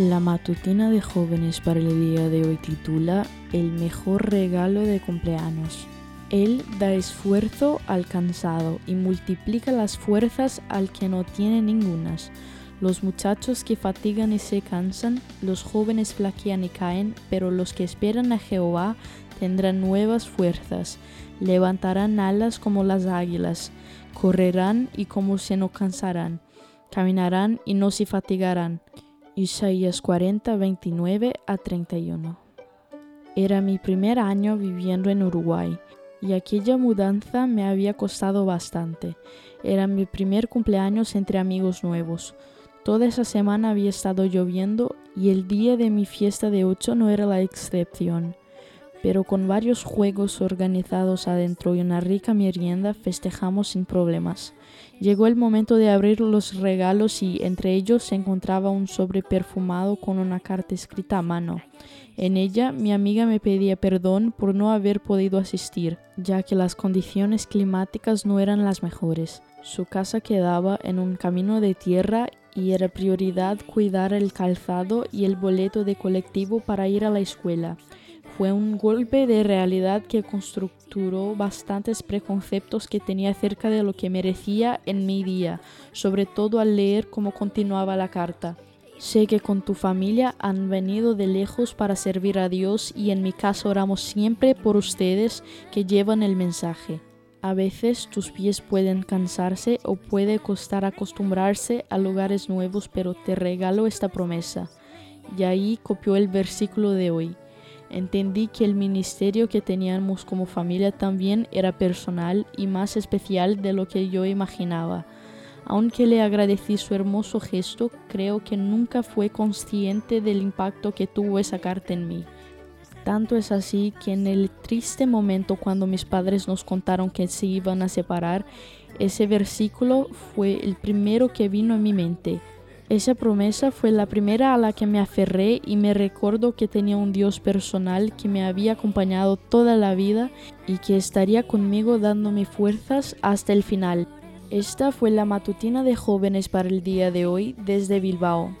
La matutina de jóvenes para el día de hoy titula El mejor regalo de cumpleaños. Él da esfuerzo al cansado y multiplica las fuerzas al que no tiene ningunas. Los muchachos que fatigan y se cansan, los jóvenes flaquean y caen, pero los que esperan a Jehová tendrán nuevas fuerzas, levantarán alas como las águilas, correrán y como se no cansarán, caminarán y no se fatigarán. Isaías 40, 29 a 31. Era mi primer año viviendo en Uruguay y aquella mudanza me había costado bastante. Era mi primer cumpleaños entre amigos nuevos. Toda esa semana había estado lloviendo y el día de mi fiesta de ocho no era la excepción pero con varios juegos organizados adentro y una rica merienda festejamos sin problemas. Llegó el momento de abrir los regalos y entre ellos se encontraba un sobre perfumado con una carta escrita a mano. En ella mi amiga me pedía perdón por no haber podido asistir, ya que las condiciones climáticas no eran las mejores. Su casa quedaba en un camino de tierra y era prioridad cuidar el calzado y el boleto de colectivo para ir a la escuela fue un golpe de realidad que constructuró bastantes preconceptos que tenía acerca de lo que merecía en mi día, sobre todo al leer cómo continuaba la carta. Sé que con tu familia han venido de lejos para servir a Dios y en mi caso oramos siempre por ustedes que llevan el mensaje. A veces tus pies pueden cansarse o puede costar acostumbrarse a lugares nuevos, pero te regalo esta promesa. Y ahí copió el versículo de hoy. Entendí que el ministerio que teníamos como familia también era personal y más especial de lo que yo imaginaba. Aunque le agradecí su hermoso gesto, creo que nunca fue consciente del impacto que tuvo esa carta en mí. Tanto es así que en el triste momento cuando mis padres nos contaron que se iban a separar, ese versículo fue el primero que vino a mi mente. Esa promesa fue la primera a la que me aferré y me recuerdo que tenía un Dios personal que me había acompañado toda la vida y que estaría conmigo dándome fuerzas hasta el final. Esta fue la matutina de jóvenes para el día de hoy desde Bilbao.